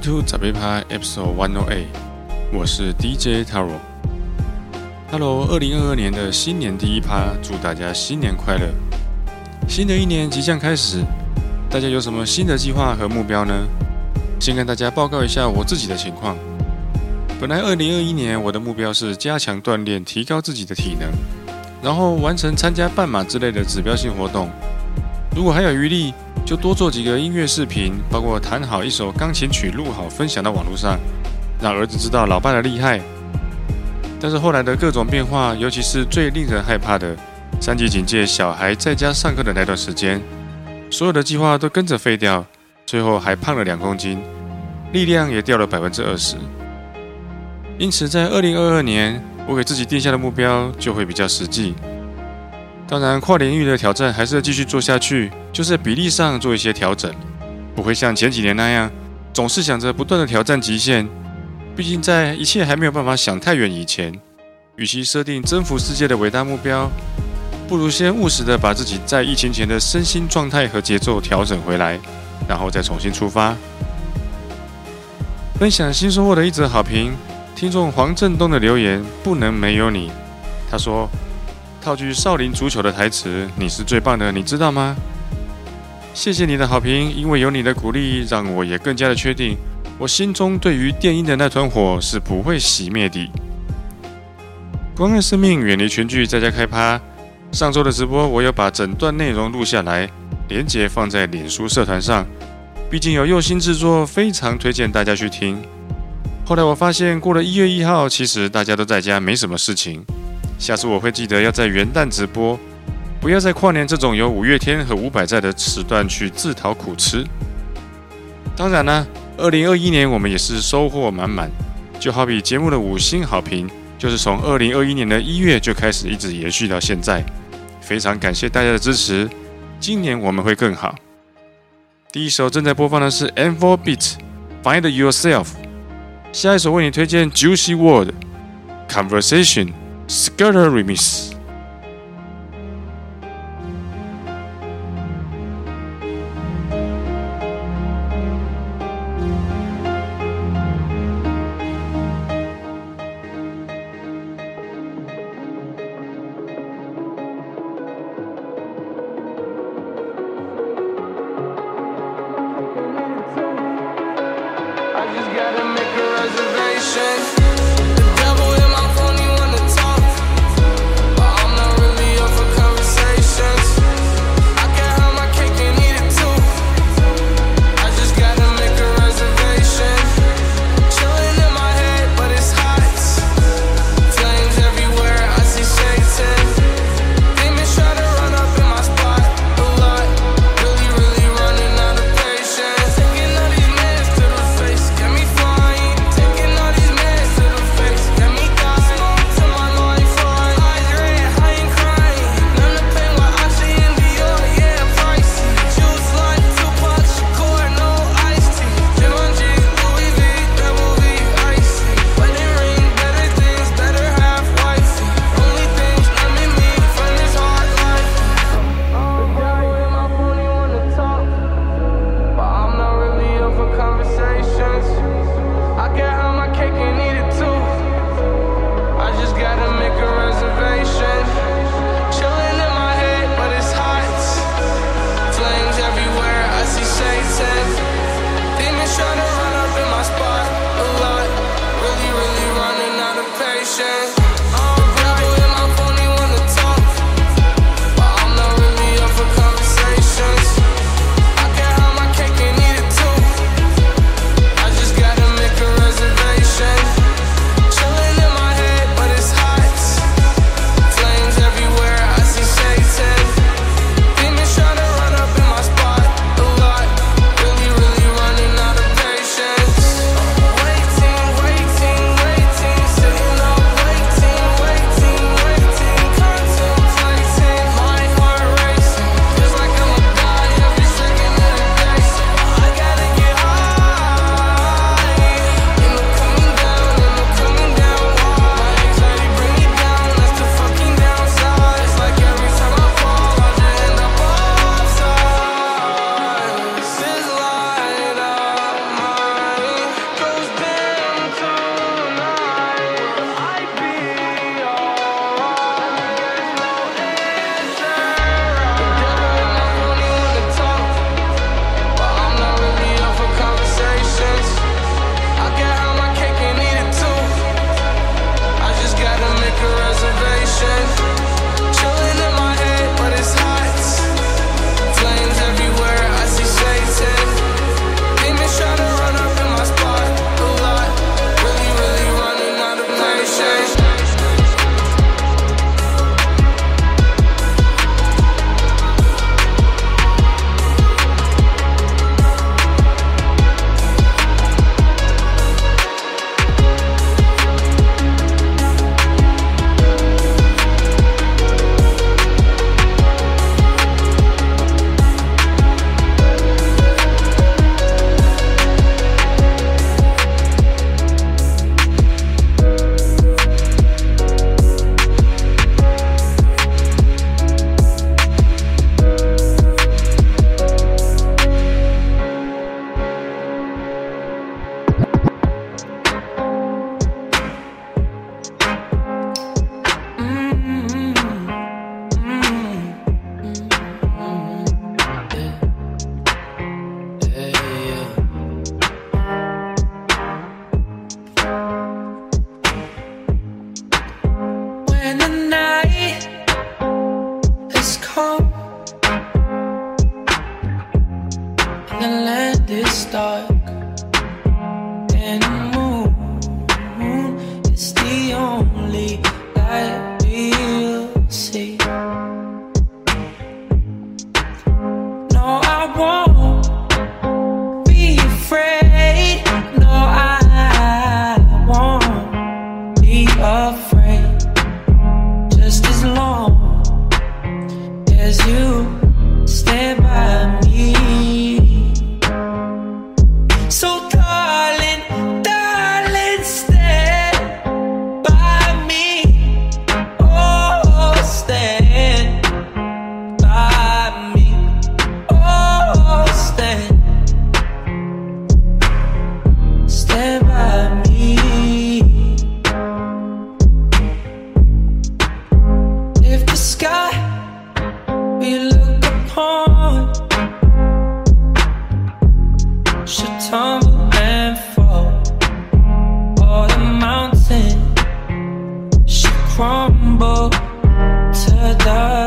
Welcome to 杂杯趴 Episode One O Eight，我是 DJ Taro。Hello，二零二二年的新年第一趴，祝大家新年快乐！新的一年即将开始，大家有什么新的计划和目标呢？先跟大家报告一下我自己的情况。本来二零二一年我的目标是加强锻炼，提高自己的体能，然后完成参加半马之类的指标性活动。如果还有余力，就多做几个音乐视频，包括弹好一首钢琴曲，录好分享到网络上，让儿子知道老爸的厉害。但是后来的各种变化，尤其是最令人害怕的三级警戒，小孩在家上课的那段时间，所有的计划都跟着废掉，最后还胖了两公斤，力量也掉了百分之二十。因此，在二零二二年，我给自己定下的目标就会比较实际。当然，跨领域的挑战还是要继续做下去，就是比例上做一些调整，不会像前几年那样，总是想着不断的挑战极限。毕竟，在一切还没有办法想太远以前，与其设定征服世界的伟大目标，不如先务实的把自己在疫情前的身心状态和节奏调整回来，然后再重新出发。分享新收获的一则好评，听众黄振东的留言不能没有你，他说。套句少林足球的台词：“你是最棒的，你知道吗？”谢谢你的好评，因为有你的鼓励，让我也更加的确定，我心中对于电音的那团火是不会熄灭的。关爱生命，远离群聚，在家开趴。上周的直播，我有把整段内容录下来，连结放在脸书社团上。毕竟有用心制作，非常推荐大家去听。后来我发现，过了一月一号，其实大家都在家，没什么事情。下次我会记得要在元旦直播，不要在跨年这种有五月天和伍佰在的时段去自讨苦吃。当然呢，二零二一年我们也是收获满满，就好比节目的五星好评，就是从二零二一年的一月就开始一直延续到现在。非常感谢大家的支持，今年我们会更好。第一首正在播放的是 M4 Beat Find Yourself，下一首为你推荐 Juicy World Conversation。Skirter Remix。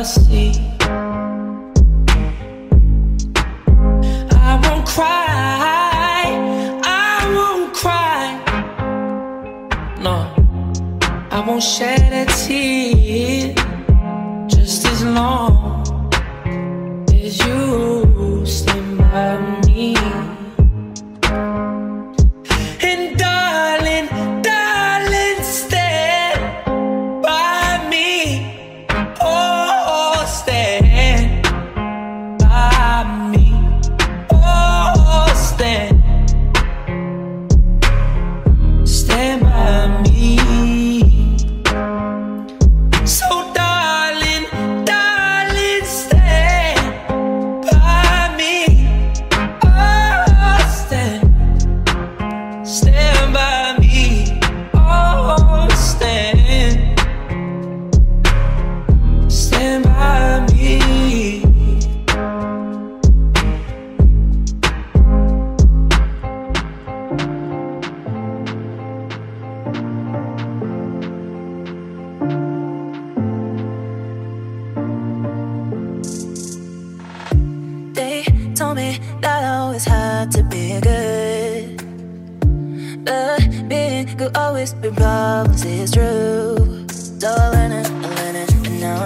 see. I won't cry, I won't cry. No, I won't shed a tear.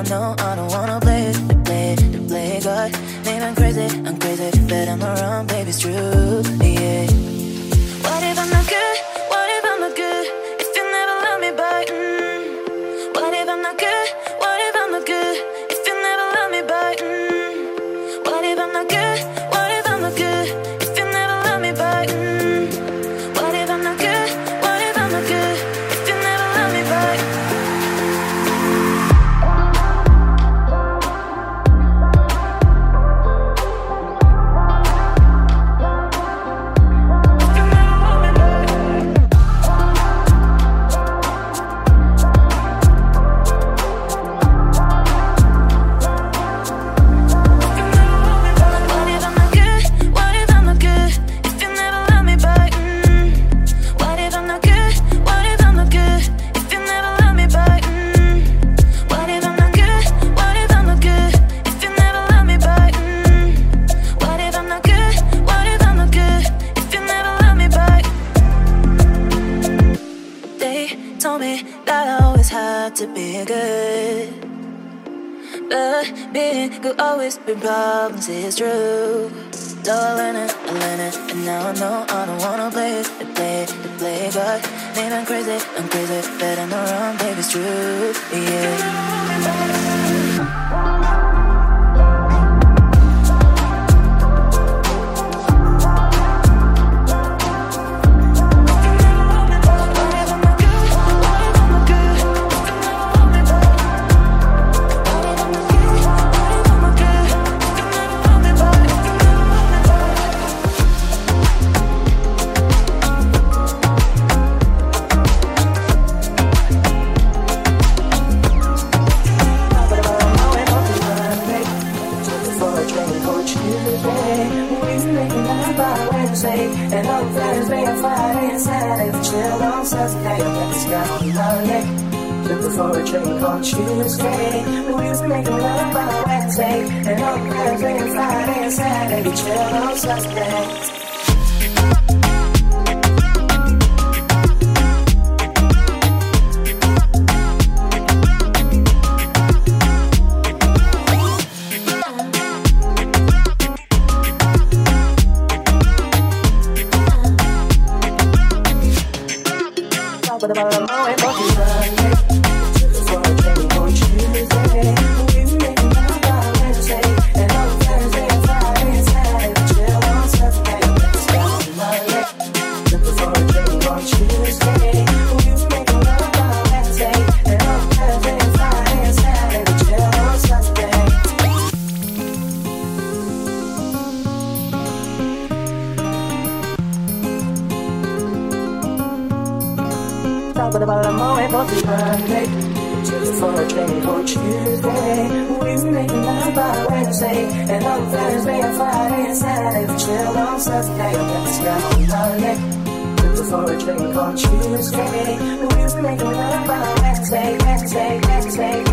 no. Uh. yeah. each other suspect. Tuesday, we were making love by Wednesday, and on Thursday and Friday and Saturday we chill on Saturday. Let's go Monday. We were for a drink on Tuesday. We were making love by Wednesday, Wednesday, Wednesday.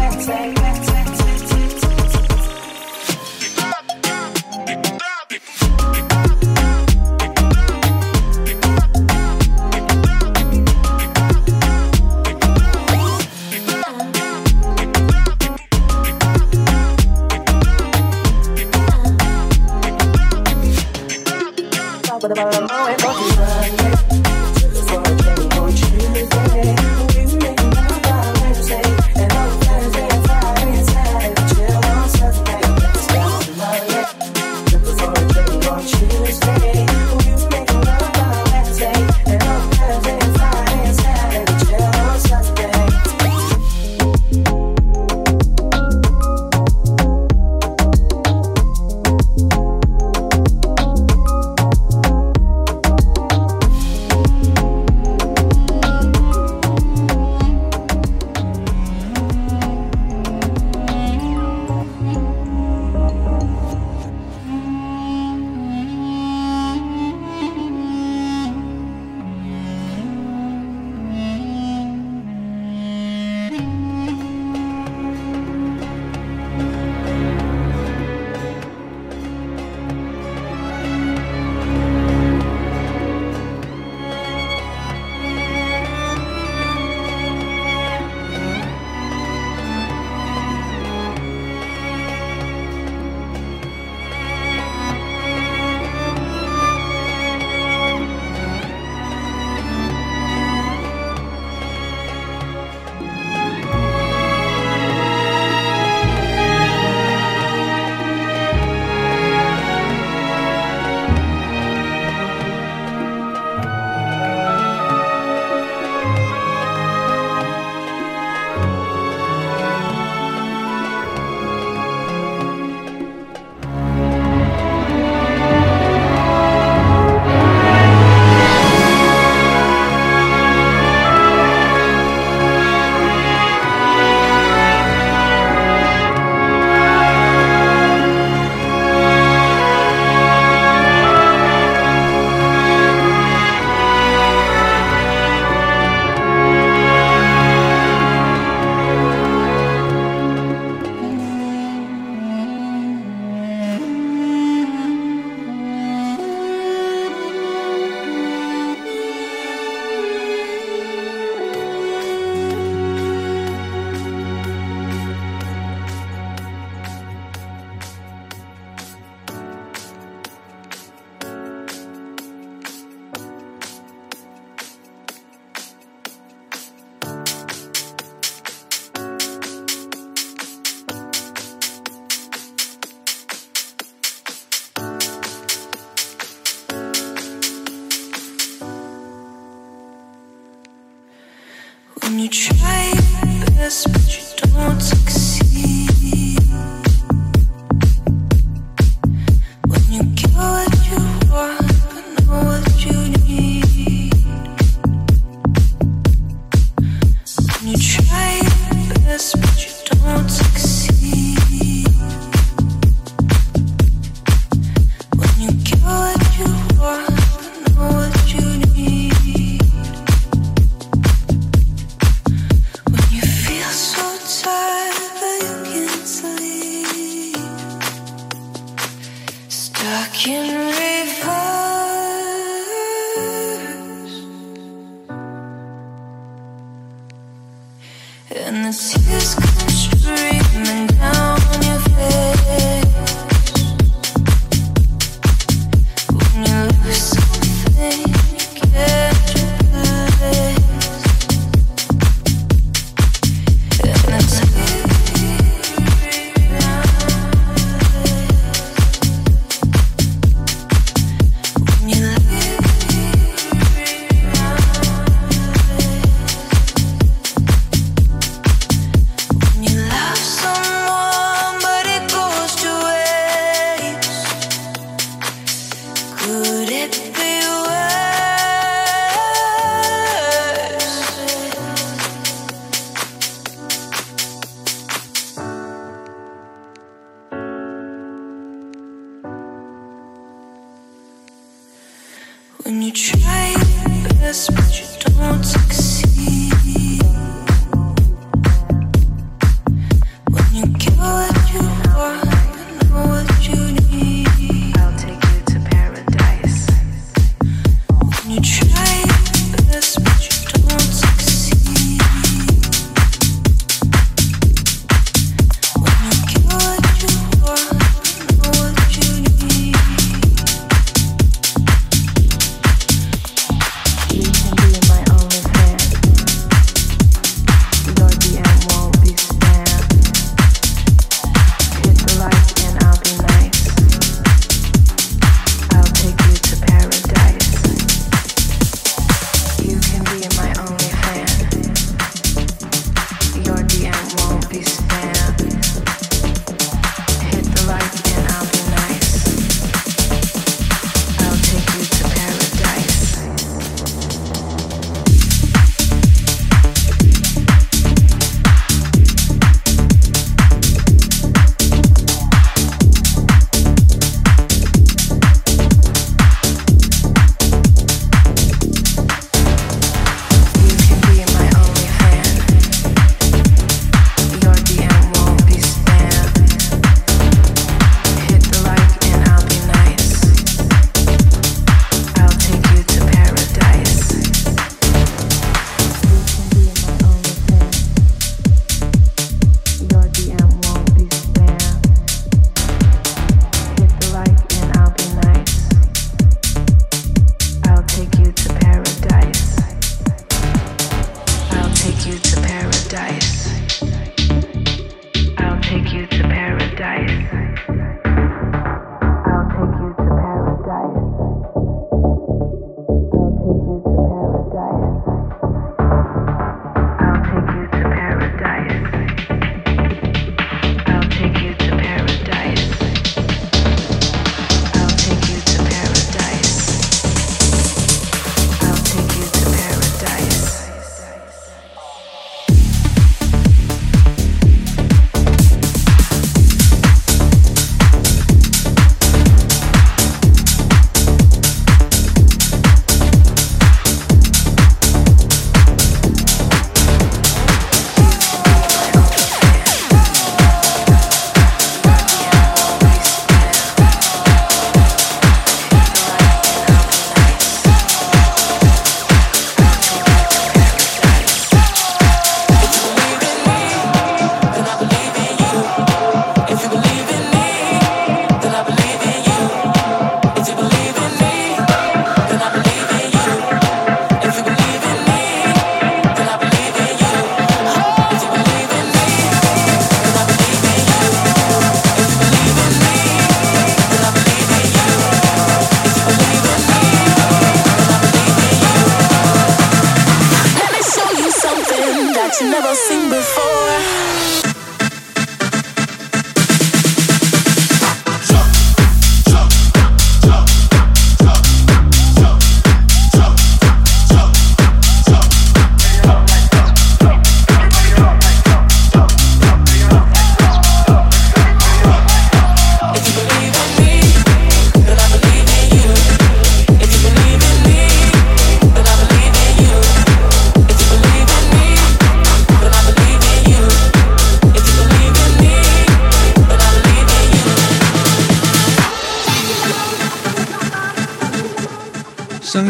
And the tears come streaming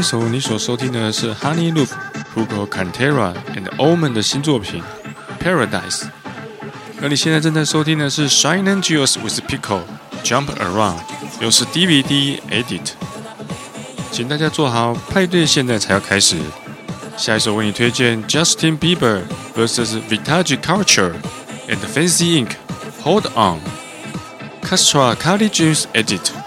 首你所收听的是 Honey Loop、Hugo Cantera and Omen 的新作品《Paradise》，而你现在正在收听的是 Shine and Juice with Pico Jump Around，又是 DVD Edit。请大家做好派对，现在才要开始。下一首为你推荐 Justin Bieber vs Vintage Culture and Fancy Ink Hold On，Castra Kali Juice Edit。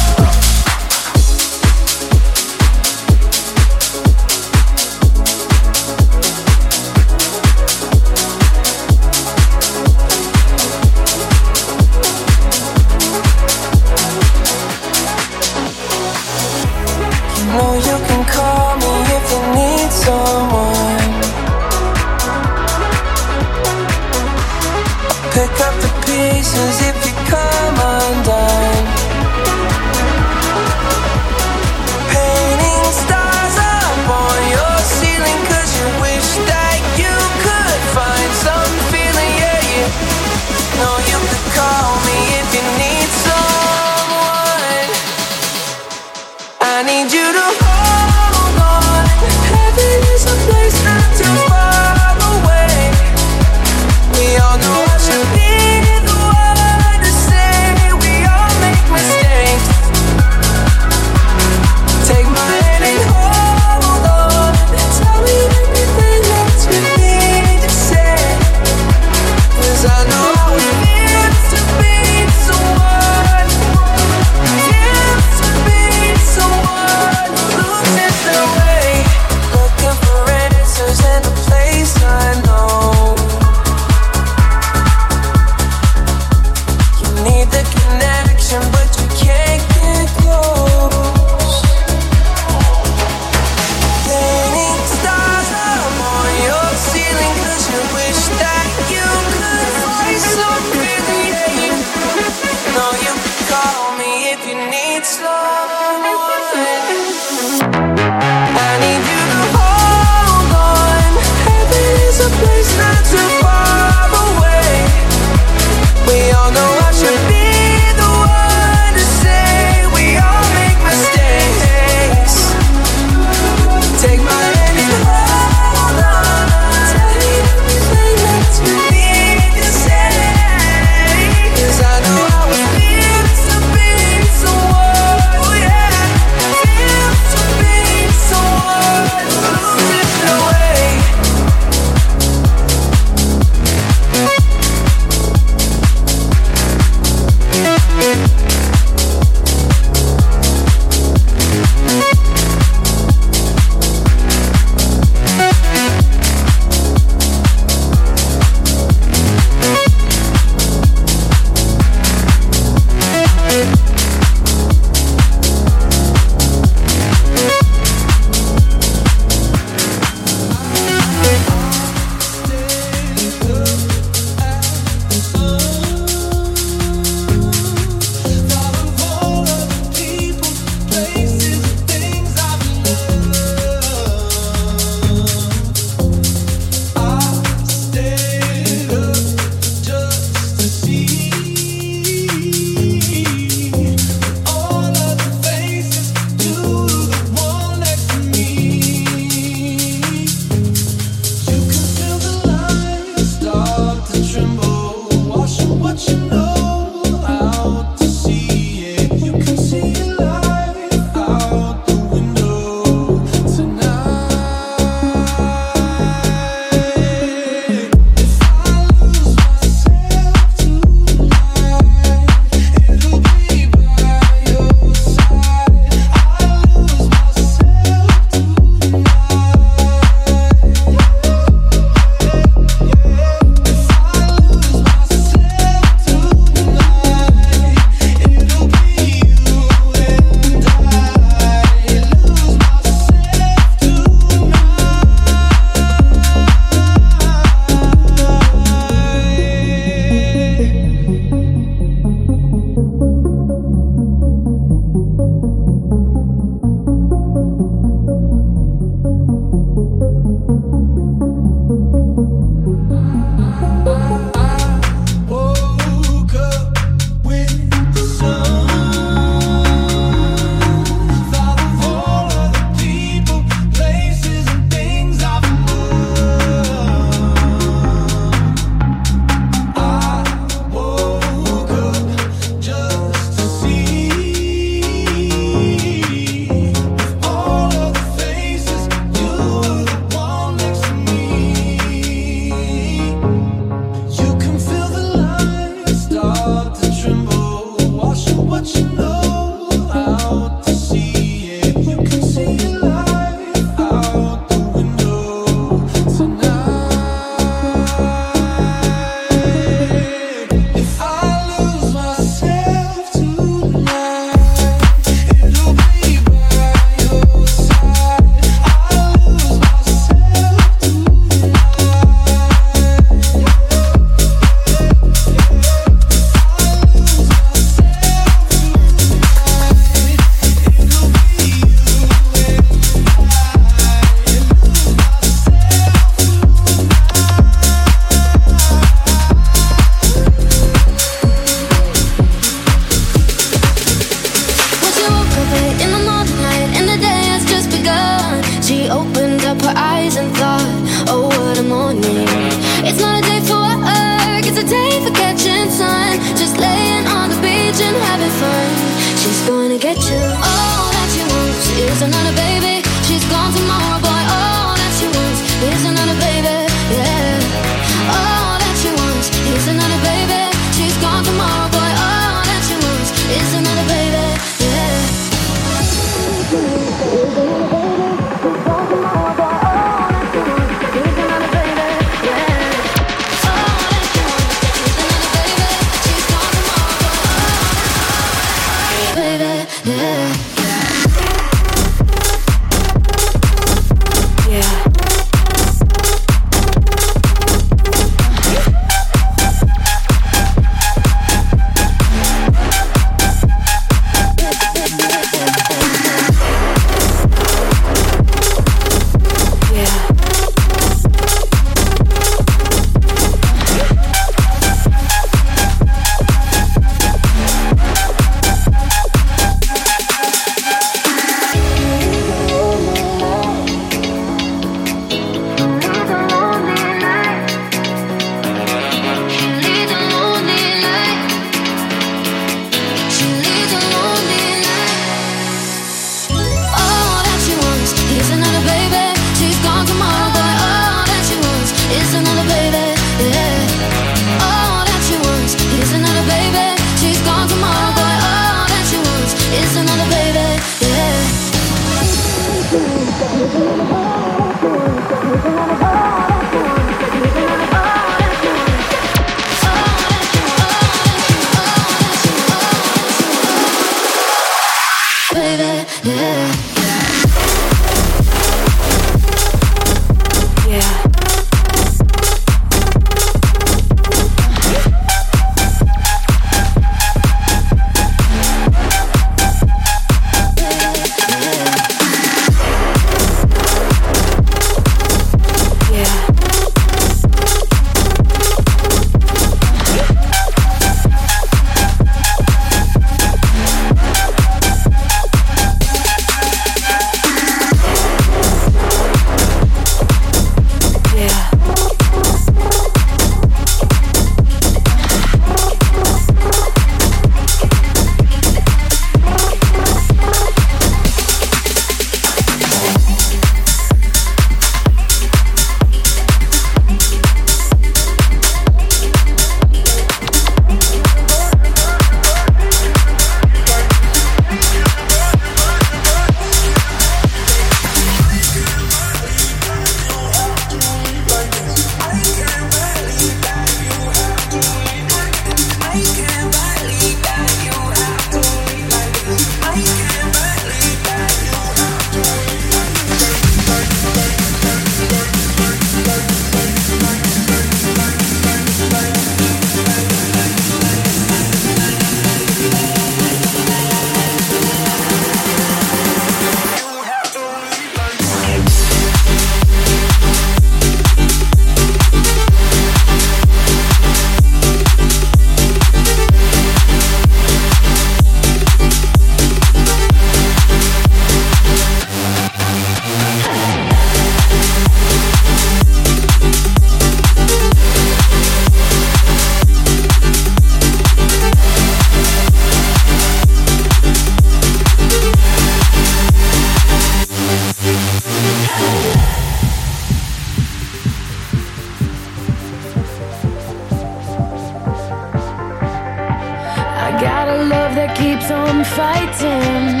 Fighting.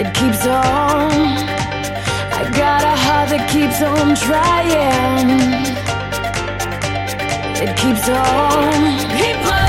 It keeps on. I got a heart that keeps on trying. It keeps on. People, tell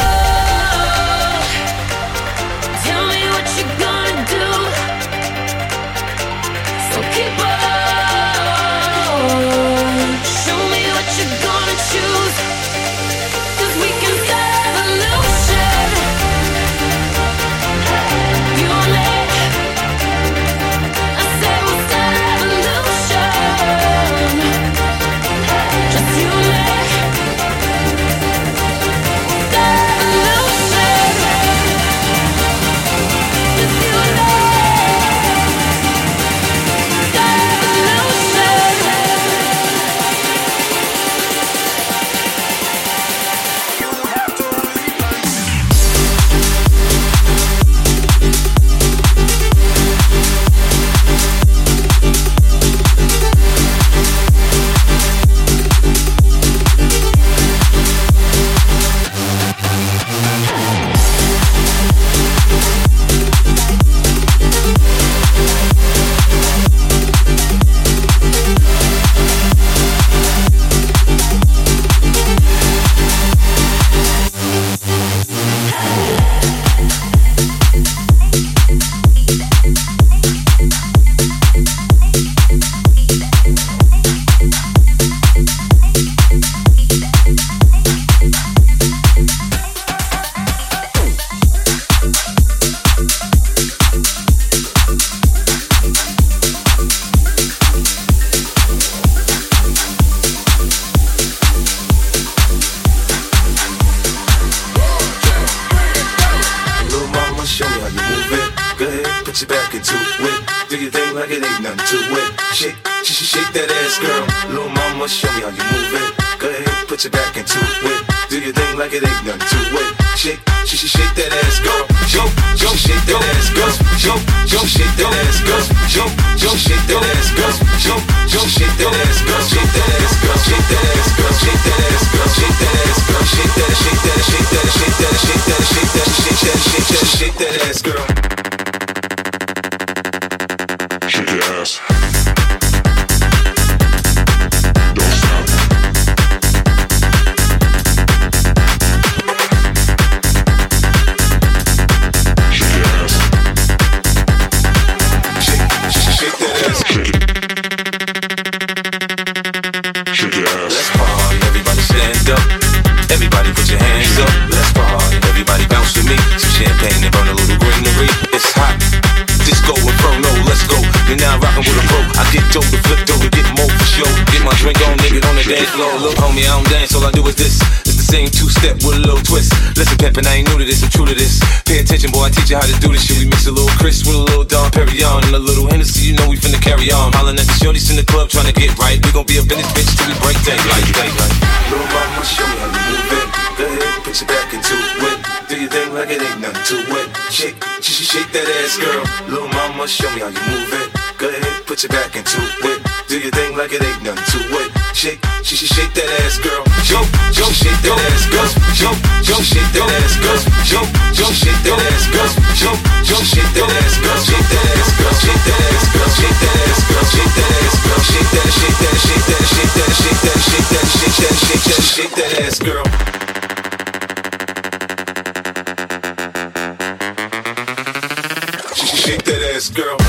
twist. Listen, pimpin', I ain't new to this. I'm true to this. Pay attention, boy. I teach you how to do this shit. We mix a little Chris with a little Dom Perignon and a little Hennessy. You know we finna carry on. Hollin' at the shorties in the club trying to get right. We gon' be up in this bitch till we break day, like, daylight. daylight. Little mama, show me how you move it. Go ahead, put your back into it. Do your thing like it ain't nothing to it. Shake, sh- sh- shake that ass, girl. Little mama, show me how you move it. Go ahead, put your back into it. Do your thing like it ain't nothing to it. Shake, sh- sh- shake that ass, girl. Yo, yo, shake that ass, girl. Yo, yo, shake that ass, girl. Yo, yo, shake that ass, girl. Yo, yo, shake that ass, girl. Shake that ass, girl. Shake that ass, girl. Shake that ass, girl. Shake that ass, girl. Shake that, shake that, shake that, shake that, shake that, shake that, shake that, shake that, shake that ass, girl. Sh- Shake that ass, girl.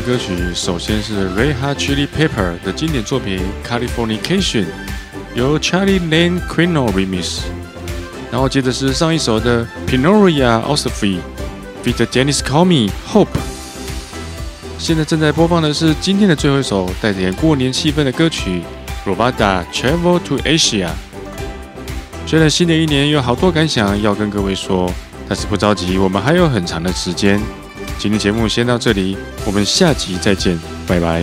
歌曲，首先是 Reha Chili Pepper 的经典作品《Californication》，由 Charlie Lane Quino remix。然后接着是上一首的 Pinoria Osophy feat. Dennis Comey Hope。现在正在播放的是今天的最后一首带点过年气氛的歌曲《Robada Travel to Asia》。虽然新的一年有好多感想要跟各位说，但是不着急，我们还有很长的时间。今天节目先到这里，我们下集再见，拜拜。